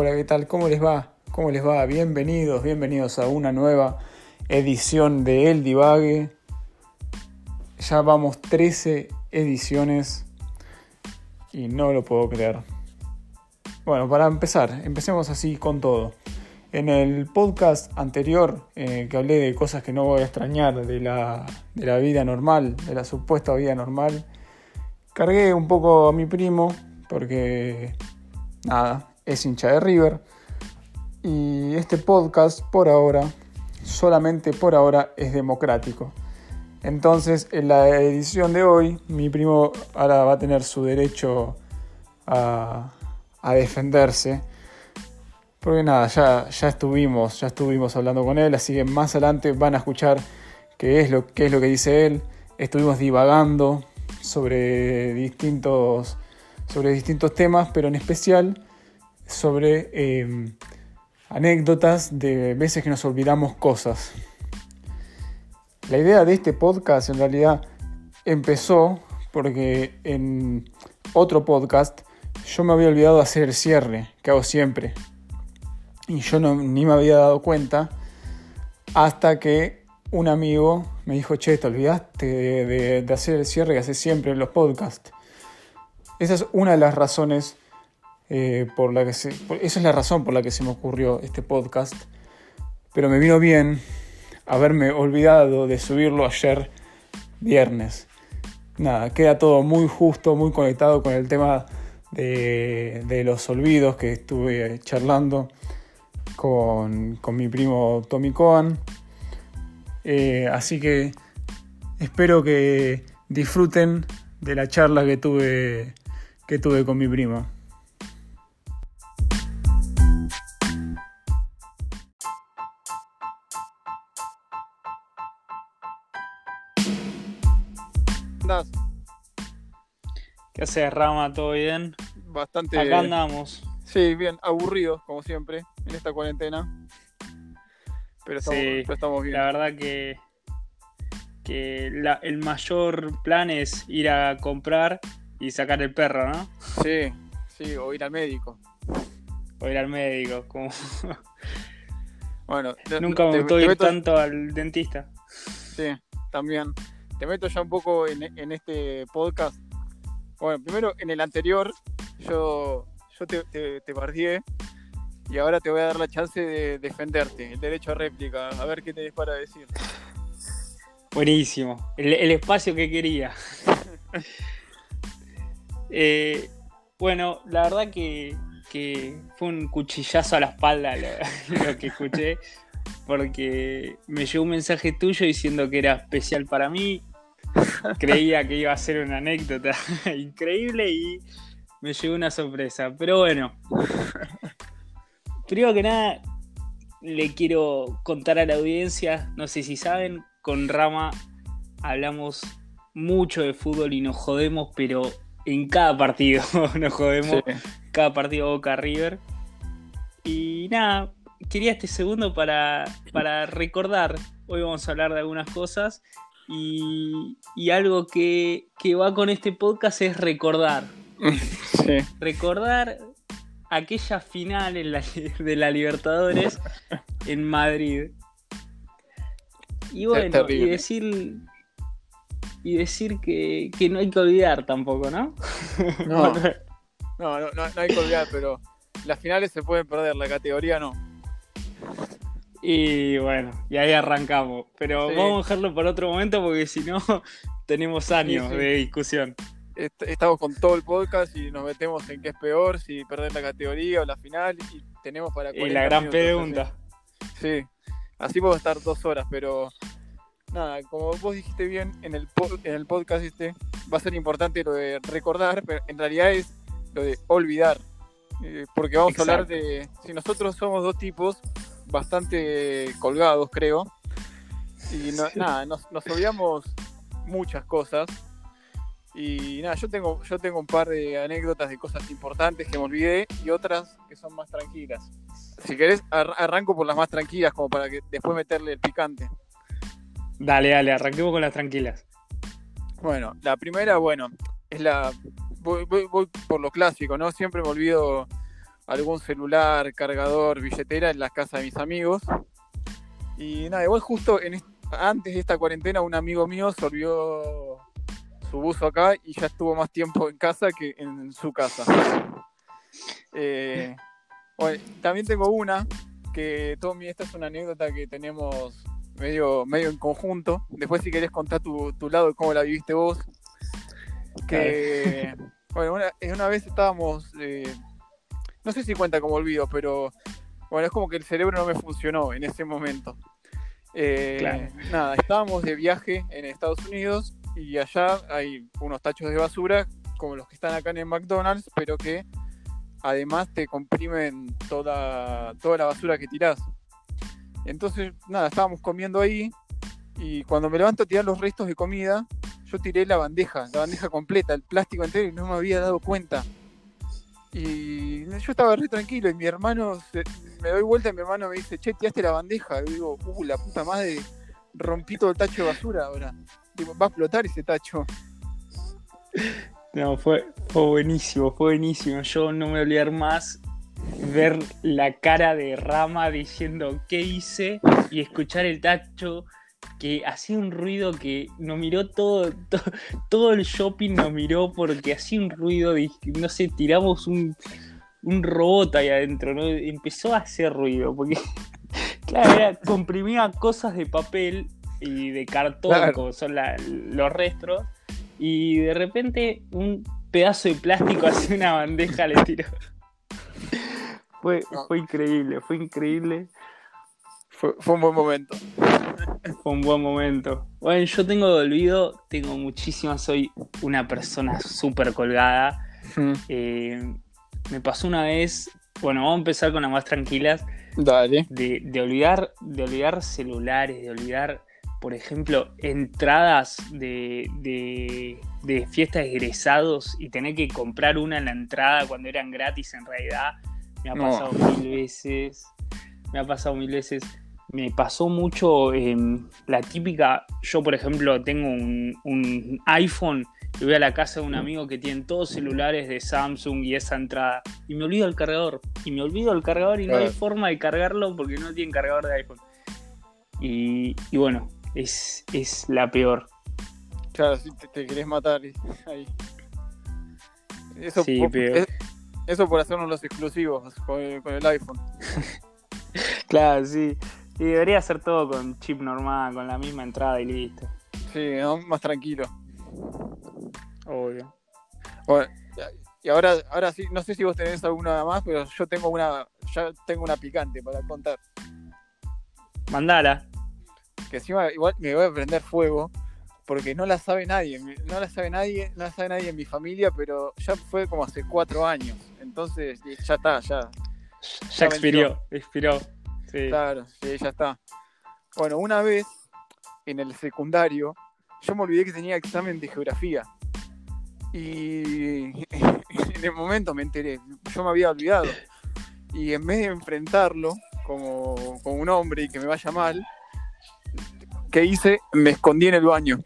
Hola, ¿qué tal? ¿Cómo les va? ¿Cómo les va? Bienvenidos, bienvenidos a una nueva edición de El Divague. Ya vamos 13 ediciones y no lo puedo creer. Bueno, para empezar, empecemos así con todo. En el podcast anterior, eh, que hablé de cosas que no voy a extrañar de la, de la vida normal, de la supuesta vida normal, cargué un poco a mi primo porque, nada, es hincha de River. Y este podcast, por ahora, solamente por ahora, es democrático. Entonces, en la edición de hoy, mi primo ahora va a tener su derecho a, a defenderse. Porque nada, ya, ya estuvimos, ya estuvimos hablando con él, así que más adelante van a escuchar qué es lo, qué es lo que dice él. Estuvimos divagando sobre distintos, sobre distintos temas, pero en especial sobre eh, anécdotas de veces que nos olvidamos cosas. La idea de este podcast en realidad empezó porque en otro podcast yo me había olvidado de hacer el cierre, que hago siempre. Y yo no, ni me había dado cuenta hasta que un amigo me dijo, che, te olvidaste de, de hacer el cierre que haces siempre en los podcasts. Esa es una de las razones eh, por la que esa es la razón por la que se me ocurrió este podcast. Pero me vino bien haberme olvidado de subirlo ayer viernes. Nada, queda todo muy justo, muy conectado con el tema de, de los olvidos que estuve charlando con, con mi primo Tommy Cohen. Eh, así que espero que disfruten de la charla que tuve, que tuve con mi primo. ¿Qué haces, Rama? ¿Todo bien? Bastante. Acá andamos. Sí, bien, aburrido, como siempre, en esta cuarentena. Pero estamos, Sí, pero estamos bien. La verdad que, que la- el mayor plan es ir a comprar y sacar el perro, ¿no? Sí, sí, o ir al médico. O ir al médico. Como... Bueno, Nunca me gustó ir meto- tanto al dentista. Sí, también. Te meto ya un poco en, en este podcast. Bueno, primero en el anterior, yo, yo te, te, y ahora te voy a dar la chance de defenderte, el derecho a réplica. A ver qué tenés para decir. Buenísimo. El, el espacio que quería. Eh, bueno, la verdad que, que fue un cuchillazo a la espalda lo, lo que escuché. Porque me llegó un mensaje tuyo diciendo que era especial para mí. Creía que iba a ser una anécdota increíble y me llegó una sorpresa. Pero bueno, primero que nada, le quiero contar a la audiencia, no sé si saben, con Rama hablamos mucho de fútbol y nos jodemos, pero en cada partido nos jodemos, Sí. cada partido Boca River. Y nada, quería este segundo para, para recordar, hoy vamos a hablar de algunas cosas y, y algo que, que va con este podcast es recordar, Sí. recordar aquella final en la- de la Libertadores en Madrid. Y bueno, y decir y decir que, que no hay que olvidar tampoco, ¿no? No. No, no, no, no hay que olvidar, pero las finales se pueden perder, la categoría no. Y bueno, y ahí arrancamos. Pero Sí. vamos a dejarlo para otro momento porque si no tenemos años Sí, sí. de discusión. Est- Estamos con todo el podcast y nos metemos en qué es peor, si perder la categoría o la final, y tenemos para Y 40 la gran minutos, pregunta. así. Sí, así puedo estar dos horas, pero nada, como vos dijiste bien en el, po- en el podcast este, va a ser importante lo de recordar, pero en realidad es lo de olvidar. Eh, porque vamos a hablar de, si nosotros somos dos tipos bastante colgados, creo, y no- nada, nos, nos olvidamos muchas cosas. Y nada, yo tengo, yo tengo un par de anécdotas de cosas importantes que me olvidé y otras que son más tranquilas. Si querés, ar- arranco por las más tranquilas, como para que después meterle el picante. Dale, dale, arranquemos con las tranquilas. Bueno, la primera, bueno, es la. Voy, voy- voy por lo clásico, ¿no? Siempre me olvido algún celular, cargador, billetera en las casas de mis amigos. Y nada, igual justo en antes de esta cuarentena un amigo mío se olvidó su buzo acá y ya estuvo más tiempo en casa que en su casa. Eh, también tengo una que Tommy, esta es una anécdota que tenemos medio, medio en conjunto. Después si querés contar tu, tu lado de cómo la viviste vos. Que bueno, una, una vez estábamos, eh, no sé si cuenta como olvido, pero bueno, es como que el cerebro no me funcionó en ese momento. Eh, nada, estábamos de viaje en Estados Unidos y allá hay unos tachos de basura como los que están acá en el McDonald's, pero que además te comprimen toda, toda la basura que tirás. Entonces, nada, estábamos comiendo ahí y cuando me levanto a tirar los restos de comida, yo tiré la bandeja, la bandeja completa, el plástico entero y no me había dado cuenta. Y yo estaba re tranquilo y mi hermano, me doy vuelta y mi hermano me dice, che, tiraste la bandeja. Y digo, uh, la puta madre, rompí todo el tacho de basura ahora. Digo, va a explotar ese tacho. No, fue, fue buenísimo, fue buenísimo. Yo no me voy a olvidar más ver la cara de Rama diciendo qué hice y escuchar el tacho que hacía un ruido que nos miró todo, todo, el shopping, nos miró porque hacía un ruido, no sé, tiramos un, un robot ahí adentro, ¿no? Empezó a hacer ruido, porque, claro, era, comprimía cosas de papel y de cartón, como son los restos, y de repente un pedazo de plástico hacia una bandeja le tiró. Fue, fue increíble, fue increíble. Fue, fue, un buen momento. Fue un buen momento. Bueno, yo tengo de olvido, tengo muchísimas, soy una persona súper colgada. Eh, me pasó una vez, bueno, vamos a empezar con las más tranquilas. Dale. De, de, olvidar, de olvidar celulares, de olvidar por ejemplo, entradas de, de, de fiestas de egresados y tener que comprar una en la entrada cuando eran gratis en realidad, me ha pasado mil veces. Me ha pasado mil veces. Me pasó mucho la típica. Yo, por ejemplo, tengo un, iPhone y voy a la casa de un amigo que tiene todos celulares de Samsung y esa entrada. Y me olvido el cargador. Y me olvido el cargador y no hay forma de cargarlo porque no tiene cargador de iPhone. Y, y bueno, es, es la peor. Claro, si te, querés matar ahí. Eso, por, eso por hacernos los exclusivos con el, iPhone. claro, sí. Y debería ser todo con chip normal, con la misma entrada y listo. Sí, más tranquilo. Obvio. Bueno, y ahora, ahora sí, no sé si vos tenés alguna más, pero yo tengo una, ya tengo una picante para contar. Mandala que encima igual me voy a prender fuego, porque no la sabe nadie, no la sabe nadie, no la sabe nadie en mi familia, pero ya fue como hace cuatro años, entonces ya está, ya. Ya, expiró, expiró. Claro, sí, ya está. Bueno, una vez en el secundario, yo me olvidé que tenía examen de geografía. Y en el momento me enteré, yo me había olvidado. Y en vez de enfrentarlo como, como un hombre y que me vaya mal, ¿Qué hice? Me escondí en el baño.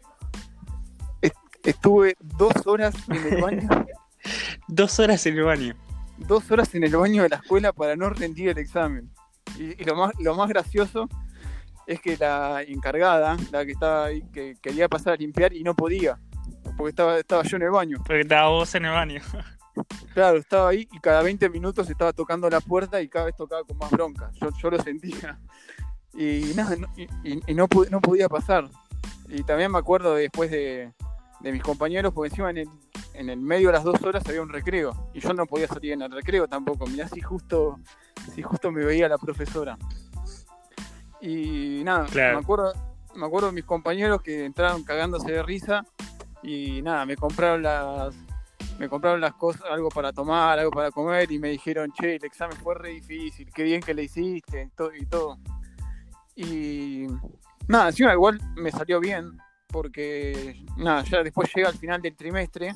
Estuve dos horas en el baño. dos horas en el baño. Dos horas en el baño de la escuela para no rendir el examen. Y, lo, más, lo más gracioso es que la encargada, la que estaba ahí, que quería pasar a limpiar y no podía. Porque estaba, estaba yo en el baño. Porque estaba vos en el baño. Claro, estaba ahí y cada 20 minutos estaba tocando la puerta y cada vez tocaba con más bronca. Yo, yo lo sentía y nada, no, y, no, no, podía pasar. Y también me acuerdo después de, mis compañeros, porque encima en el, en el medio de las dos horas había un recreo, y yo no podía salir en el recreo tampoco, mirá si justo, si justo me veía la profesora. Y nada, me acuerdo, me acuerdo de mis compañeros que entraron cagándose de risa y nada, me compraron las me compraron las cosas, algo para tomar, algo para comer y me dijeron, che, el examen fue re difícil, qué bien que le hiciste y todo. Y nada, encima igual me salió bien, porque nada, ya después llega al final del trimestre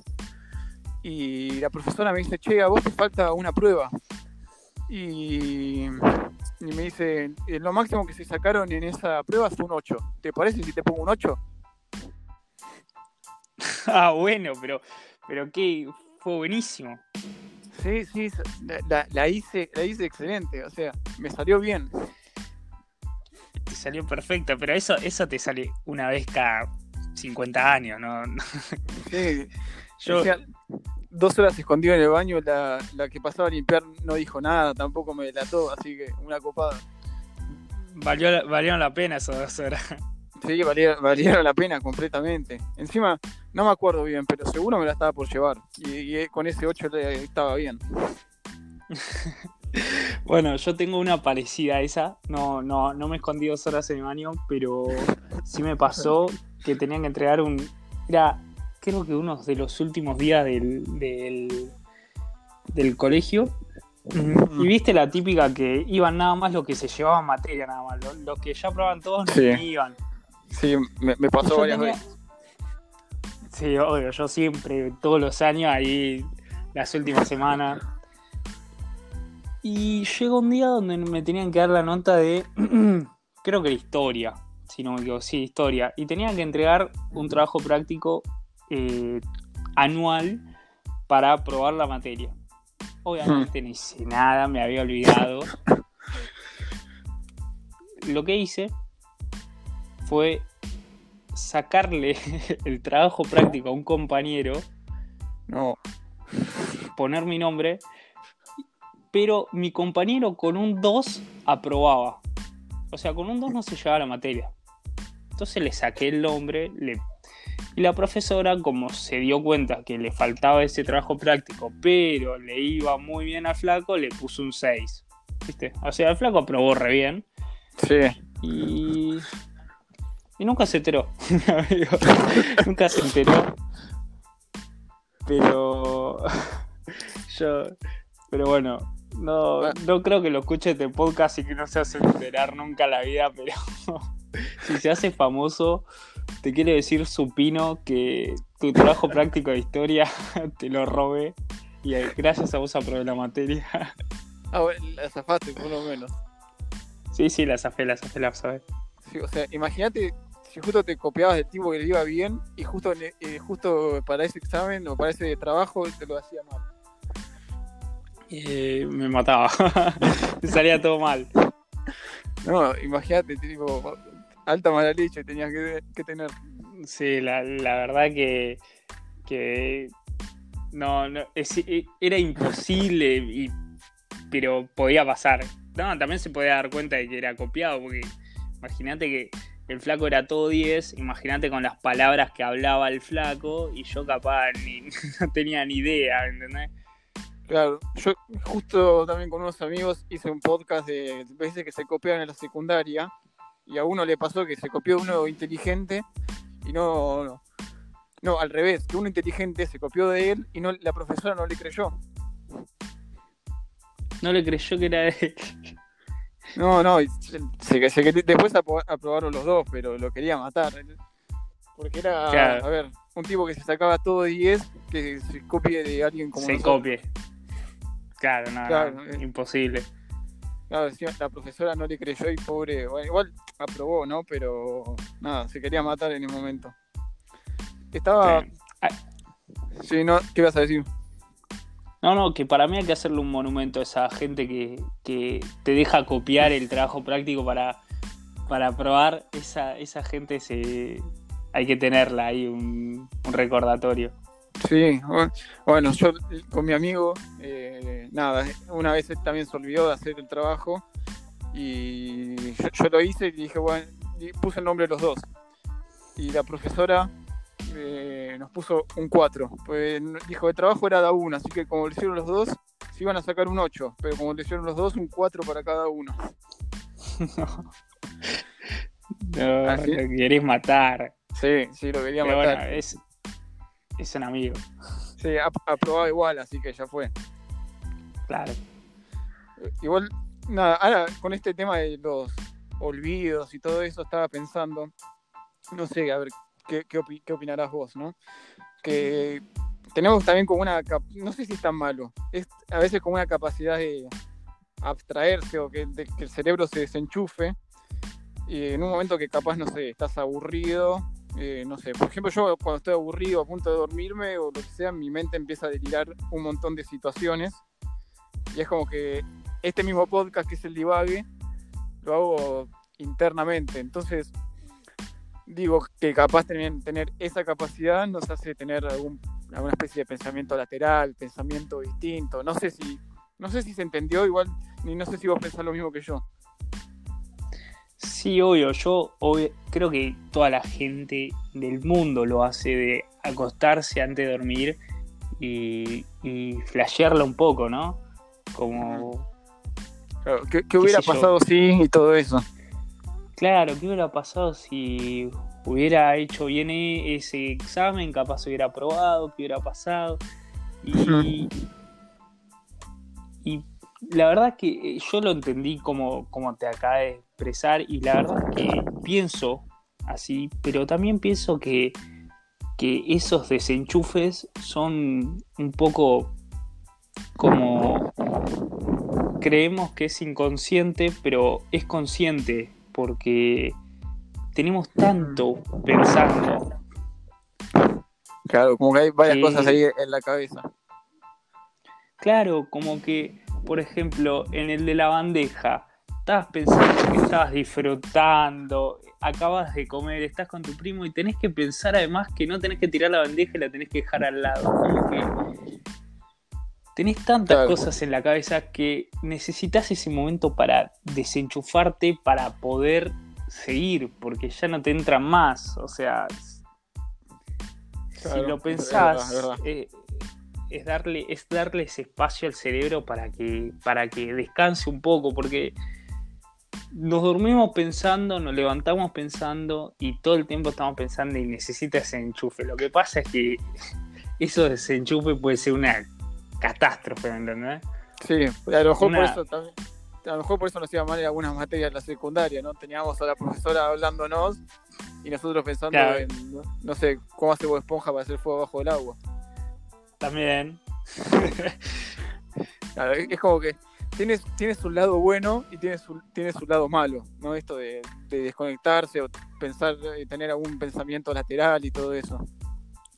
y la profesora me dice, che, a vos te falta una prueba. Y, me dice, eh, lo máximo que se sacaron en esa prueba es un 8. ¿Te parece si te pongo un 8? ah, bueno, pero, pero que fue buenísimo. Sí, sí, la, la, hice, la hice excelente, o sea, me salió bien. Te salió perfecto, pero eso, eso te sale una vez cada 50 años, ¿no? Sí, yo... dos horas escondido en el baño, la, la que pasaba a limpiar no dijo nada, tampoco me delató, así que una copada. Valió, valieron la pena esas dos horas. Sí, valieron, la pena completamente. Encima, no me acuerdo bien, pero seguro me la estaba por llevar. Y, con ese 8 estaba bien. bueno, yo tengo una parecida a esa. No, no, no me escondí dos horas en el baño, pero sí me pasó que tenían que entregar un. Era, creo que uno de los últimos días del, del, colegio. Y viste la típica que iban nada más los que se llevaban materia, nada más. Los, que ya probaban todos no iban. Sí, me, pasó varias veces. Sí, obvio, yo siempre, todos los años, ahí las últimas semanas. Y llegó un día donde me tenían que dar la nota de, creo que historia, si no me equivoco, sí, historia. Y tenían que entregar un trabajo práctico eh, anual para probar la materia. Obviamente no hice nada, me había olvidado. Lo que hice fue sacarle el trabajo práctico a un compañero. No. Poner mi nombre. Pero mi compañero con un 2 aprobaba. O sea, con un 2 no se llevaba la materia. Entonces le saqué el nombre. Le... Y la profesora, como se dio cuenta que le faltaba ese trabajo práctico, pero le iba muy bien al flaco, le puso un 6. ¿Viste? O sea, el flaco aprobó re bien. Sí. Y y nunca se enteró. nunca se enteró. Pero. Yo. Pero bueno. No, no creo que lo escuche este podcast y que no se hace enterar nunca la vida, pero si se hace famoso, te quiere decir supino que tu trabajo práctico de historia te lo robé y gracias a vos aprobé la materia. Ah, bueno, la zafaste por lo menos. Sí, sí, la zafé, la zafé, la zafé. Sí, o sea, imagínate si justo te copiabas del tipo que le iba bien y justo, eh, justo para ese examen o para ese trabajo te lo hacía mal. Eh, me mataba. salía todo mal. No, imagínate, tipo, alta mala leche tenías que, tener. Sí, la, verdad que, que no, no era imposible, y, pero podía pasar. No, también se podía dar cuenta de que era copiado, porque imagínate que el flaco era todo 10, imagínate con las palabras que hablaba el flaco y yo capaz ni, no tenía ni idea, ¿entendés? Claro, yo justo también con unos amigos hice un podcast de veces que se copian en la secundaria y a uno le pasó que se copió uno inteligente y no, no, no al revés, que uno inteligente se copió de él y no la profesora no le creyó. No le creyó que era él. No, no, se, se, después aprobaron los dos, pero lo quería matar. Porque era, a ver, un tipo que se sacaba todo de 10, que se copie de alguien como Se copie. Claro, no, eh. imposible. Claro, la profesora no le creyó y pobre, bueno, igual aprobó, ¿no? Pero nada, se quería matar en el momento. Estaba... Sí, no, ¿qué vas a decir? No, no, que para mí hay que hacerle un monumento a esa gente que, te deja copiar el trabajo práctico para, para probar. Esa, esa gente se, hay que tenerla ahí, un, recordatorio. Sí, bueno, yo con mi amigo, eh, nada, una vez también se olvidó de hacer el trabajo y yo, lo hice y dije, bueno, puse el nombre de los dos. Y la profesora eh, nos puso un 4. Pues dijo, el trabajo era da 1, así que como lo hicieron los dos, se iban a sacar un 8. Pero como lo hicieron los dos, un 4 para cada uno. no, lo querés matar. Sí, sí, lo quería matar. es, es un amigo. Sí, aprobado igual, así que ya fue. Claro. Igual, nada, ahora con este tema de los olvidos y todo eso, estaba pensando, no sé, a ver, qué, opinarás vos, ¿no? Que tenemos también como una, no sé si es tan malo, es a veces como una capacidad de abstraerse o que, el cerebro se desenchufe y en un momento que capaz, no sé, estás aburrido, eh, no sé, por ejemplo yo cuando estoy aburrido a punto de dormirme o lo que sea, mi mente empieza a delirar un montón de situaciones Y es como que este mismo podcast que es el divague, lo hago internamente. Entonces, digo que capaz tener, tener esa capacidad nos hace tener alguna especie de pensamiento lateral, pensamiento distinto. No sé si, no sé si se entendió igual, ni no sé si vos pensás lo mismo que yo. Sí, obvio, yo obvio, creo que toda la gente del mundo lo hace de acostarse antes de dormir y, y flashearla un poco, ¿no? Como... Claro, ¿qué, qué hubiera pasado si y todo eso? Claro, ¿qué hubiera pasado si hubiera hecho bien e- ese examen? Capaz hubiera aprobado, ¿qué hubiera pasado? Y, y la verdad que eh, yo lo entendí como, como te acabas de expresar y la verdad que pienso así, pero también pienso que, que esos desenchufes son un poco como creemos que es inconsciente, pero es consciente porque tenemos tanto pensando. Claro, como que hay varias cosas ahí en la cabeza. Claro, como que, por ejemplo, en el de la bandeja, estabas pensando que estabas disfrutando, acabas de comer, estás con tu primo y tenés que pensar además que no tenés que tirar la bandeja y la tenés que dejar al lado. Como que tenés tantas Claro. cosas en la cabeza que necesitas ese momento para desenchufarte, para poder seguir, porque ya no te entran más. O sea, Claro, si lo es pensás, verdad, es verdad. eh, es, darle, es darle ese espacio al cerebro para que, para que descanse un poco, porque nos dormimos pensando, nos levantamos pensando y todo el tiempo estamos pensando y necesita ese enchufe. Lo que pasa es que eso de ese enchufe puede ser una catástrofe, ¿me entendés? Sí, a lo mejor Una- por eso también. A lo mejor por eso nos iba mal en algunas materias de la secundaria, ¿no? Teníamos a la profesora hablándonos y nosotros pensando Claro. en, no, sé, cómo hace Bob Esponja para hacer fuego bajo el agua. También. Claro, es como que tiene, tiene su lado bueno y tiene su, tiene su lado malo, ¿no? Esto de, de desconectarse o pensar, eh, tener algún pensamiento lateral y todo eso.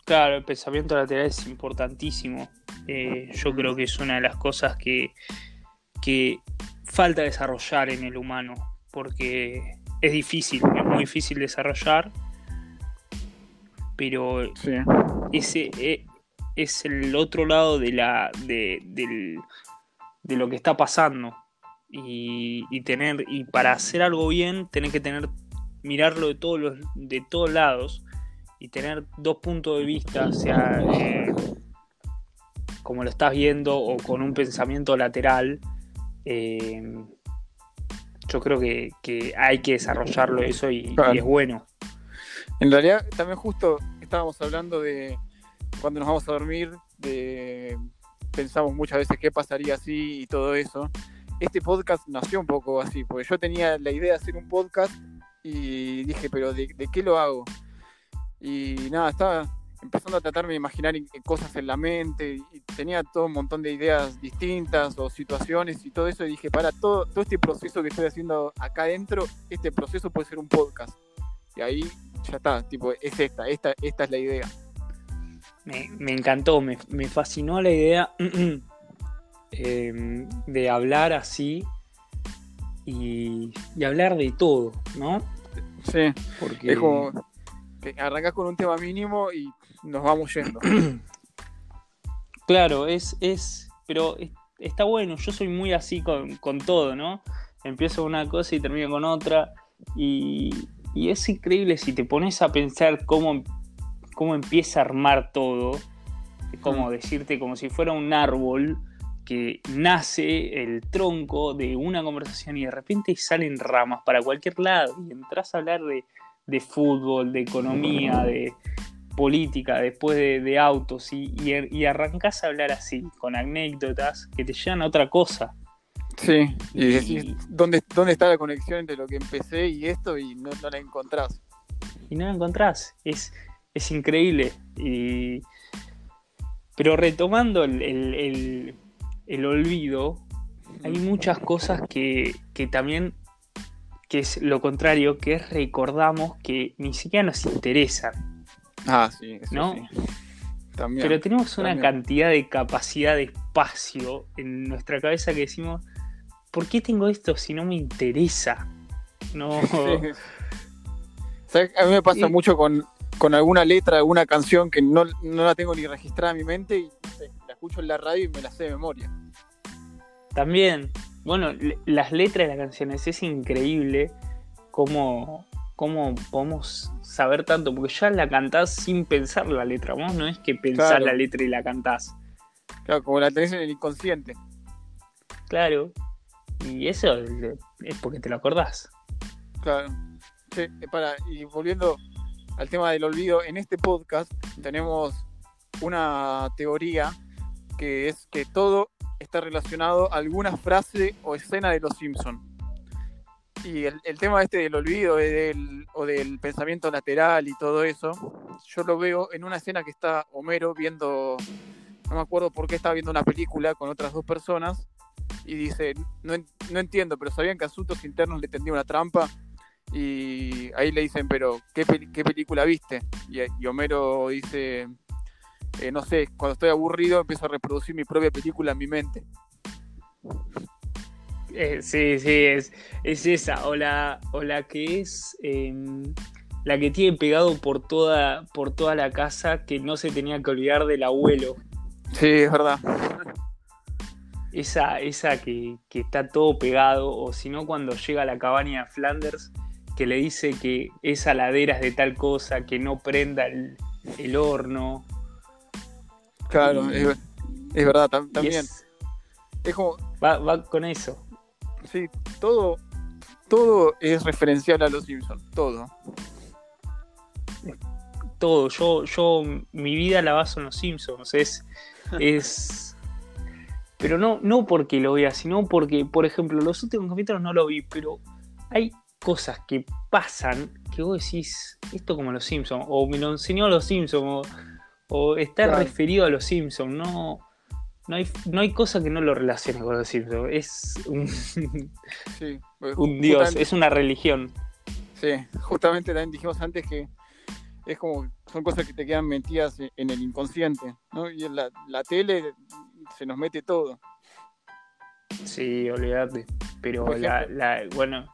Claro, el pensamiento lateral es importantísimo. Eh, yo creo que es una de las cosas que, que falta desarrollar en el humano, porque es difícil, es muy difícil desarrollar, pero Sí. ese eh, es el otro lado de la de, del- de lo que está pasando. Y, y tener y para hacer algo bien tenés que tener mirarlo de todos los de todos lados y tener dos puntos de vista sea eh, como lo estás viendo o con un pensamiento lateral eh, yo creo que, que hay que desarrollarlo eso y, y es bueno. En realidad, también justo estábamos hablando de cuando nos vamos a dormir, de pensamos muchas veces qué pasaría así y todo eso. Este podcast nació un poco así, porque yo tenía la idea de hacer un podcast y dije, pero ¿de, de qué lo hago? Y nada, estaba empezando a tratarme de imaginar in- cosas en la mente y tenía todo un montón de ideas distintas o situaciones y todo eso y dije, para, todo, todo este proceso que estoy haciendo acá adentro, este proceso puede ser un podcast. Y ahí ya está, tipo, es esta, esta, esta es la idea. Me, me encantó, me, me fascinó la idea eh, de hablar así y, y hablar de todo, ¿no? Sí, Porque es como que arrancás con un tema mínimo y nos vamos yendo. Claro, es, es, pero es- está bueno, yo soy muy así con, con todo, ¿no? Empiezo con una cosa y termino con otra y, y es increíble si te pones a pensar cómo, cómo empieza a armar todo, es como Mm. decirte como si fuera un árbol que nace el tronco de una conversación y de repente salen ramas para cualquier lado y entras a hablar de, de fútbol, de economía, de política, después de, de autos y, y, y arrancás a hablar así, con anécdotas que te llevan a otra cosa. Sí, y decís, ¿dónde, ¿dónde está la conexión entre lo que empecé y esto? Y no, no la encontrás. y no la encontrás. Es, es increíble. Y... Pero retomando el, el- el- el olvido, hay muchas cosas que, que también, que es lo contrario, que es recordamos que ni siquiera nos interesan. Ah, sí, eso ¿No? sí. También. Pero tenemos una cantidad de capacidad de espacio en nuestra cabeza que decimos, ¿por qué tengo esto si no me interesa? No. A mí me pasa mucho con, alguna letra, alguna canción que no, la tengo ni registrada en mi mente y la escucho en la radio y me la sé de memoria. También, bueno, las letras de las canciones es increíble cómo, cómo podemos saber tanto, porque ya la cantás sin pensar la letra, vos no es que pensás la letra y la cantás. Claro, como la tenés en el inconsciente. Claro, y eso es porque te lo acordás. Claro. Sí, eh, para, y volviendo al tema del olvido, en este podcast tenemos una teoría que es que todo está relacionado a alguna frase o escena de Los Simpsons. Y el, tema este del olvido o del pensamiento lateral y todo eso, yo lo veo en una escena que está Homero viendo, no me acuerdo por qué estaba viendo una película con otras dos personas, y dice, no, no entiendo, pero sabían que asuntos internos le tendía una trampa y ahí le dicen, pero ¿qué, película viste? Y, Homero dice, eh, no sé, cuando estoy aburrido empiezo a reproducir mi propia película en mi mente. Eh, sí, sí, es, es esa, o la, o la que es em, la que tiene pegado por toda, por toda la casa que no se tenía que olvidar del abuelo. Sí, es verdad. Esa, esa que, que está todo pegado, o si no, cuando llega a la cabaña de Flanders que le dice que esa ladera es de tal cosa, que no prenda el, horno. Claro, es, verdad, también. Es, como. Va, con eso. Sí, todo, todo es referencial a los Simpsons, todo. Todo, yo, yo, mi vida la baso en los Simpsons, es, es, pero no, no porque lo vea, sino porque, por ejemplo, los últimos capítulos no lo vi, pero hay cosas que pasan que vos decís, esto como los Simpsons, o me lo enseñó a los Simpsons, o, está referido a los Simpsons, no, no, hay, no hay cosa que no lo relacione con los Simpsons, es un, pues, un dios, es una religión. Sí, justamente también dijimos antes que es como, son cosas que te quedan metidas en el inconsciente, ¿no? Y en la, la tele se nos mete todo. Sí, olvídate. Pero la, la, bueno,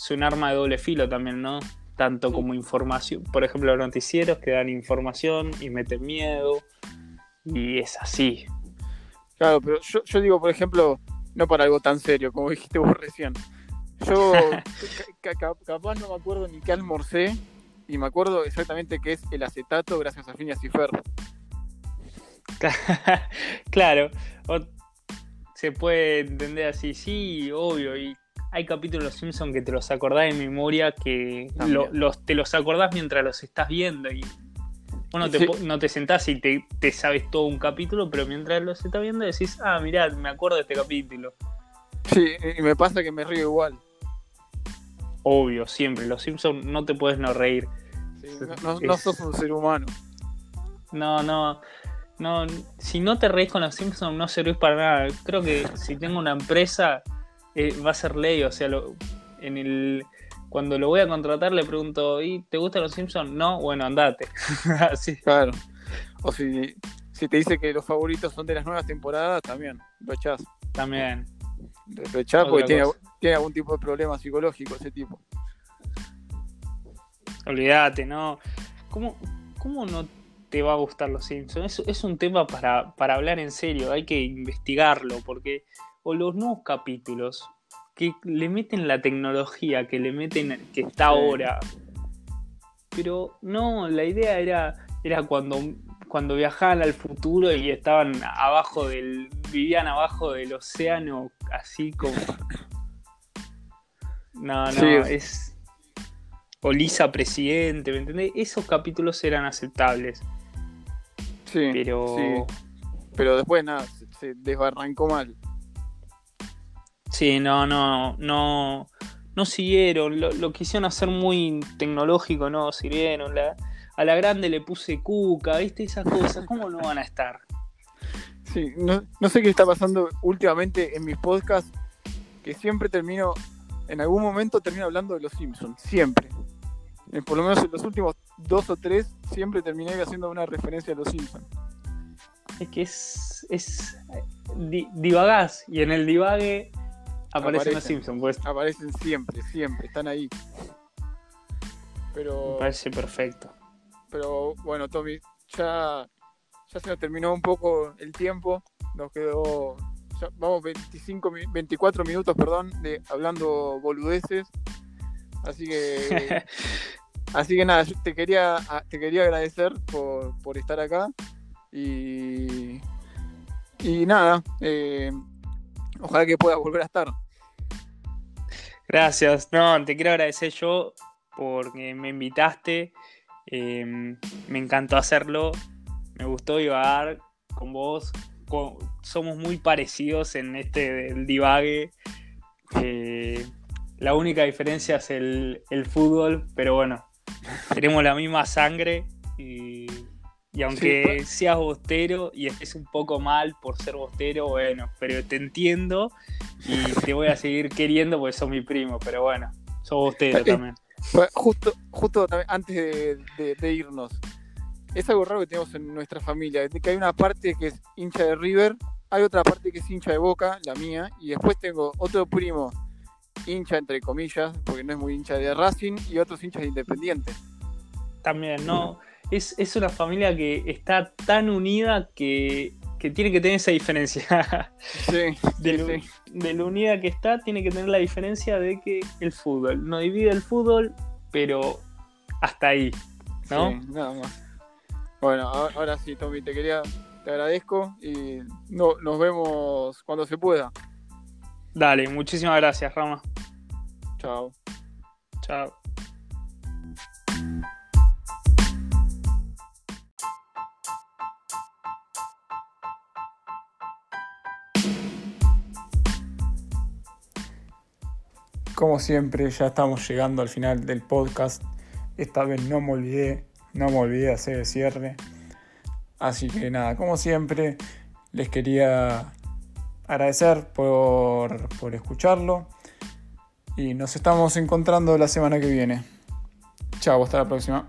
es un arma de doble filo también, ¿no? Tanto como información, por ejemplo, los noticieros que dan información y meten miedo, y es así. Claro, pero yo, digo, por ejemplo, no para algo tan serio como dijiste vos recién. Yo capaz no me acuerdo ni qué almorcé y me acuerdo exactamente qué es el acetato gracias a Phineas y Ferb. claro, se puede entender así, sí, obvio, y hay capítulos de Los Simpsons que te los acordás en memoria, que los, te los acordás mientras los estás viendo. Y bueno, no te sentás y te, sabes todo un capítulo, pero mientras los estás viendo decís, ah, mirá, me acuerdo de este capítulo. Sí, y me pasa que me río igual. Obvio, siempre. Los Simpsons no te puedes no reír. no, sos un ser humano. No, no. No, si no te reís con los Simpsons no servís para nada. Creo que si tengo una empresa, eh, va a ser ley, o sea, en el cuando lo voy a contratar le pregunto, ¿y te gustan los Simpsons? No, bueno, andate. Así. Claro. O si, te dice que los favoritos son de las nuevas temporadas, también lo echás. También. Lo echás porque tiene, algún tipo de problema psicológico ese tipo. Olvídate, ¿no? ¿Cómo, ¿Cómo no te va a gustar los Simpsons? Es, es un tema para, para hablar en serio, hay que investigarlo, porque o los nuevos capítulos que le meten la tecnología, que le meten que está ahora. Pero no, la idea era, era cuando, cuando viajaban al futuro y estaban abajo del. vivían abajo del océano, así como. No, no, es. O Lisa presidente, ¿me entendés? Esos capítulos eran aceptables. Sí. Pero. Pero después nada, se desbarrancó mal. Sí, no, no, no, no siguieron, lo, quisieron hacer muy tecnológico, no sirvieron, la, a la grande le puse cuca, viste, esas cosas, ¿cómo no van a estar? Sí, no, no sé qué está pasando últimamente en mis podcasts, que siempre termino, en algún momento termino hablando de los Simpsons, siempre. Eh, por lo menos en los últimos dos o tres, siempre terminé haciendo una referencia a los Simpsons. es que es. es divagás y en el divague aparecen, los Simpsons. Pues. Aparecen siempre, siempre, están ahí. Pero. Me parece perfecto. Pero bueno, Tommy, ya, ya se nos terminó un poco el tiempo. Nos quedó. vamos 25, 24 minutos, perdón, de hablando boludeces. Así que. así que nada, te quería, te quería agradecer por, por estar acá. Y, y nada, eh, ojalá que pueda volver a estar. Gracias, no, te quiero agradecer yo porque me invitaste, em, me encantó hacerlo, me gustó divagar con vos, somos muy parecidos en este divague. Eh, la única diferencia es el, el, fútbol, pero bueno, tenemos la misma sangre y y aunque seas bostero y estés un poco mal por ser bostero, bueno, pero te entiendo y te voy a seguir queriendo porque sos mi primo, pero bueno, sos bostero también. Justo, justo antes de, irnos, es algo raro que tenemos en nuestra familia, que hay una parte que es hincha de River, hay otra parte que es hincha de Boca, la mía, y después tengo otro primo hincha entre comillas, porque no es muy hincha de Racing, y otros hinchas de Independiente. También, no es, una familia que está tan unida que, tiene que tener esa diferencia. Sí, de, lo, unida que está, tiene que tener la diferencia de que el fútbol. No divide el fútbol, pero hasta ahí. ¿no? Sí, nada más. Bueno, ahora sí, Tommy, te quería, te agradezco y no, nos vemos cuando se pueda. Dale, muchísimas gracias, Rama. Chao. Chao. Como siempre, ya estamos llegando al final del podcast. Esta vez no me olvidé, no me olvidé de hacer el cierre. Así que nada, como siempre, les quería agradecer por, por escucharlo. Y nos estamos encontrando la semana que viene. Chao, hasta la próxima.